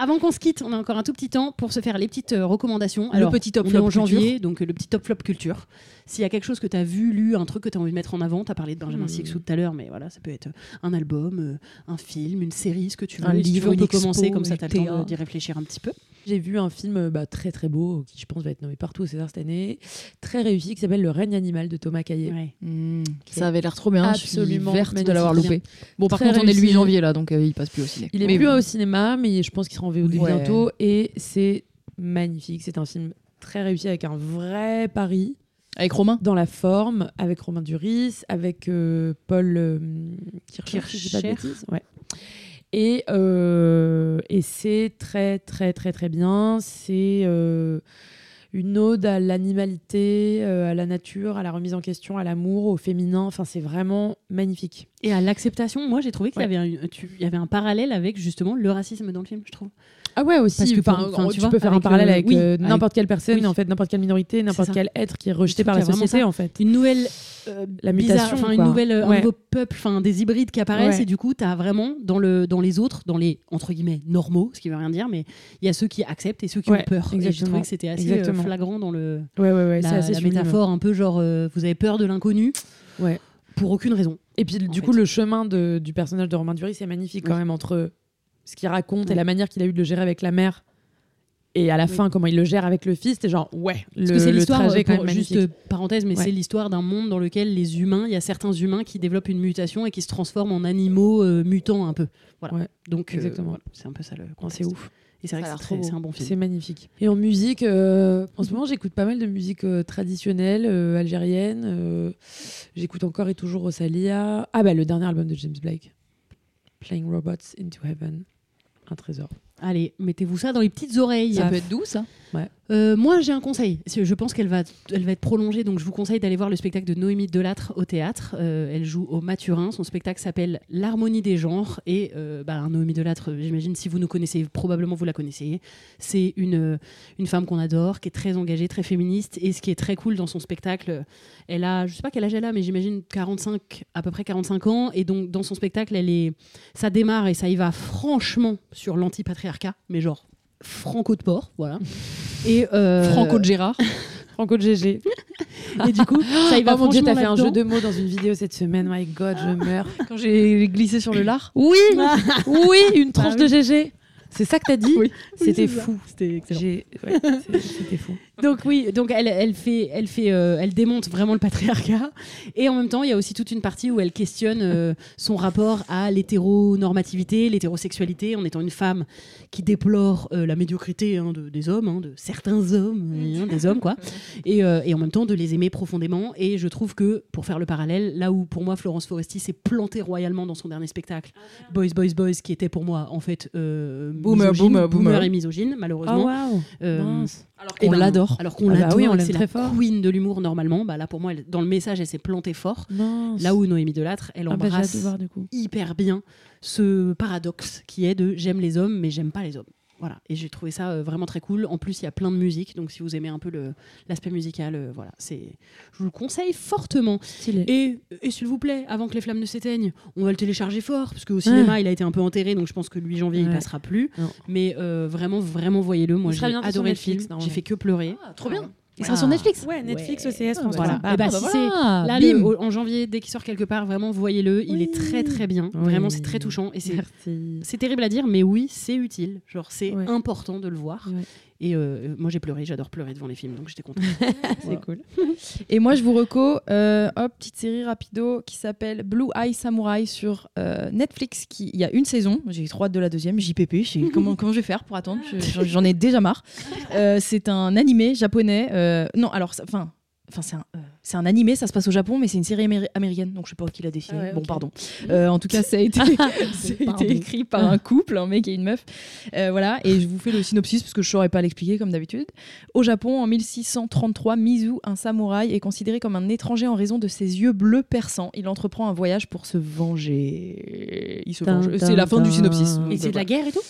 Avant qu'on se quitte, on a encore un tout petit temps pour se faire les petites euh, recommandations. Le petit top on est flop en janvier, culture. donc euh, le petit top flop culture. S'il y a quelque chose que tu as vu, lu, un truc que tu as envie de mettre en avant, tu as parlé de Benjamin. Sixou tout à l'heure, mais voilà, ça peut être euh, un album, euh, un film, une série, ce que tu veux. Un livre, on peut expo, commencer, comme ça tu as le temps d'y réfléchir un petit peu. J'ai vu un film euh, bah, très très beau, qui je pense va être nommé partout au César cette année, très réussi, qui s'appelle Le règne animal de Thomas Caillet. Ouais. Mmh, Qui ça avait l'air trop bien. Je suis absolument verte de l'avoir loupé. Bon, par Très contre, on est le 8 réussi. janvier là, donc euh, il passe plus au ciné. Il est Mais plus bon. au cinéma, mais je pense qu'il sera en VOD Ouais. bientôt. Et c'est magnifique. C'est un film très réussi avec un vrai pari Avec Romain? Dans la forme, avec Romain Duris, avec euh, Paul euh, Kircher, si je dis pas de Kircher. bêtises. Ouais. Et, euh, et c'est très très très très bien. C'est euh, une ode à l'animalité, euh, à la nature, à la remise en question, à l'amour, au féminin. Enfin, c'est vraiment magnifique. Et à l'acceptation, moi j'ai trouvé qu'il y, Ouais. avait un, tu- il y avait un parallèle avec justement le racisme dans le film, je trouve. Ah ouais aussi. Parce que pour- enfin, tu tu, vois, peux faire un parallèle le- avec oui, euh, avec- n'importe quelle personne, oui. en fait, n'importe quelle minorité, n'importe quel être qui est rejeté Je par la société en fait. Une nouvelle. euh, La bizarre- mutation, enfin, une nouvelle, un Ouais. nouveau peuple, enfin des hybrides qui apparaissent Ouais. et du coup tu as vraiment dans le dans les autres, dans les entre guillemets normaux, ce qui veut rien dire, mais il y a ceux qui acceptent et ceux qui Ouais, ont peur. Et je exactement. trouvais que c'était assez euh, Exactement. flagrant dans le la, assez la métaphore un peu genre euh, vous avez peur de l'inconnu Ouais. pour aucune raison. Et puis du en coup fait. le chemin de- du personnage de Romain Duris c'est magnifique quand même entre ce qu'il raconte et Ouais. la manière qu'il a eu de le gérer avec la mère. Et à la Oui. fin, comment il le gère avec le fils, c'est genre, ouais, le, Parce que c'est le l'histoire, trajet est quand pour- même juste euh, parenthèse, mais Ouais. c'est l'histoire d'un monde dans lequel les humains, il y a certains humains qui développent une mutation et qui se transforment en animaux euh, mutants un peu. Voilà. Ouais, Donc euh, voilà, c'est un peu ça le c'est ouf. Et c'est vrai que c'est un bon film. C'est magnifique. Et en musique, euh, en ce moment, j'écoute pas mal de musique euh, traditionnelle euh, algérienne. euh, j'écoute encore et toujours Rosalia. Ah bah le dernier album de James Blake, Playing Robots into Heaven, un trésor. Allez, mettez-vous ça dans les petites oreilles. Ça peut être doux, ça. Euh, moi, j'ai un conseil. Je pense qu'elle va, elle va être prolongée, donc je vous conseille d'aller voir le spectacle de Noémie Delattre au théâtre. Euh, elle joue au Maturin. Son spectacle s'appelle L'harmonie des genres. Et euh, bah, Noémie Delattre, euh, j'imagine, si vous nous connaissez, probablement vous la connaissez. C'est une, une femme qu'on adore, qui est très engagée, très féministe. Et ce qui est très cool dans son spectacle, elle a, je sais pas quel âge elle a, mais j'imagine 45, à peu près 45 ans. Et donc, dans son spectacle, elle est, ça démarre et ça y va franchement sur l'antipatriarcat, mais genre franco de port, voilà. Et euh, Franco de Gérard. Franco de GG. et du coup, ça y va oh mon dieu, t'as fait un jeu de mots dans une vidéo cette semaine. My God, je meurs. Quand j'ai glissé sur le lard. Oui, oui, une tranche Bah de GG. C'est ça que t'as dit Oui. C'était Oui, fou. C'était excellent. Ouais, C'était fou. Donc oui, donc elle, elle fait, elle fait, euh, elle démonte vraiment le patriarcat. Et en même temps, il y a aussi toute une partie où elle questionne euh, son rapport à l'hétéronormativité, l'hétérosexualité, en étant une femme qui déplore euh, la médiocrité hein, de- des hommes, hein, de certains hommes, hein, des hommes quoi. Et, et en même temps de les aimer profondément. Et je trouve que pour faire le parallèle, là où pour moi Florence Foresti s'est plantée royalement dans son dernier spectacle, Boys, Boys, Boys, qui était pour moi en fait Boomer, misogyne, boomer, boomer. et misogyne malheureusement. waouh. Euh, Mince. Alors qu'on l'adore. Alors qu'on Ah bah l'adore, oui, on et l'aime c'est très la fort. queen de l'humour normalement. Bah là pour moi, elle- dans le message, elle s'est plantée fort. Mince. Là où Noémie Delattre, elle Ah bah, embrasse de voir du coup. hyper bien ce paradoxe qui est de j'aime les hommes mais j'aime pas les hommes. Voilà, et j'ai trouvé ça euh, vraiment très cool. En plus, il y a plein de musique, donc si vous aimez un peu le- l'aspect musical, euh, voilà, c'est, je vous le conseille fortement. Et, et s'il vous plaît, avant que les flammes ne s'éteignent, on va le télécharger fort, parce qu'au cinéma, il a été un peu enterré, donc je pense que le 8 janvier, il Ouais. passera plus. Non. Mais euh, vraiment, vraiment, voyez-le. Moi, Il j'ai adoré le Netflix, film. J'ai fait que pleurer. trop bien. Il sera sur Netflix. Ouais, Netflix, Ouais. OCS, France Voilà. 3. Et bah, Ah, si bah c'est voilà, là, bim. le- au- en janvier, dès qu'il sort quelque part, vraiment, voyez-le. Il est très, très bien. Oui. Vraiment, c'est très touchant. Et c'est terrible à dire, mais oui, c'est utile. Genre, c'est Ouais. important de le voir. Et euh, moi, j'ai pleuré. J'adore pleurer devant les films, donc j'étais contente. C'est cool. Et moi, je vous reco, euh, hop, petite série rapido qui s'appelle Blue Eye Samurai sur euh, Netflix. Qui, il y a une saison, j'ai trop hâte de la deuxième, JPP. je sais comment, comment je vais faire pour attendre? Je- J'en ai déjà marre. C'est un animé japonais. non, alors, enfin. Enfin, c'est un, euh, c'est un animé, ça se passe au Japon, mais c'est une série améri- américaine, donc je sais pas qui l'a dessiné. Ah ouais, bon, pardon. Euh, en tout cas, ça a été, ça a Pardon. été écrit par un couple, un mec et une meuf. Euh, voilà, et je vous fais le synopsis parce que je saurais pas l'expliquer comme d'habitude. Au Japon, en 1633, Mizu, un samouraï, est considéré comme un étranger en raison de ses yeux bleus perçants. Il entreprend un voyage pour se venger. Il se Dun, venge. dun, C'est la fin du synopsis. Et c'est de la guerre et tout?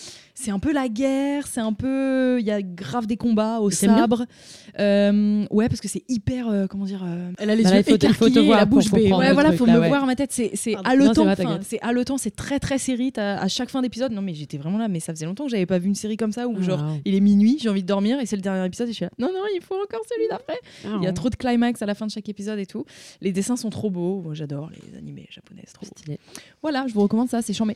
C'est un peu la guerre, c'est un peu. Il y a grave des combats au sabre. Euh, ouais, parce que c'est hyper. euh, comment dire euh, Elle a les Bah là, yeux il faut te- il faut te écarquillés et voir la pour bouche bée. comprendre. Ouais, le voilà, truc, faut là, me ouais. voir ma tête. C'est c'est Pardon. Non, haletant. ça va, enfin, t'inquiète. C'est haletant, c'est très très série. t'as- À chaque fin d'épisode, non mais j'étais vraiment là, mais ça faisait longtemps que j'avais pas vu une série comme ça où Ah, genre wow. il est minuit, j'ai envie de dormir et c'est le dernier épisode et je suis là. Non non, il faut encore celui d'après. Il y a trop de climax à la fin de chaque épisode et tout. Les dessins sont trop beaux. Moi, J'adore les animés japonais, c'est trop beau. Stylé. Voilà, je vous recommande ça, c'est chambé.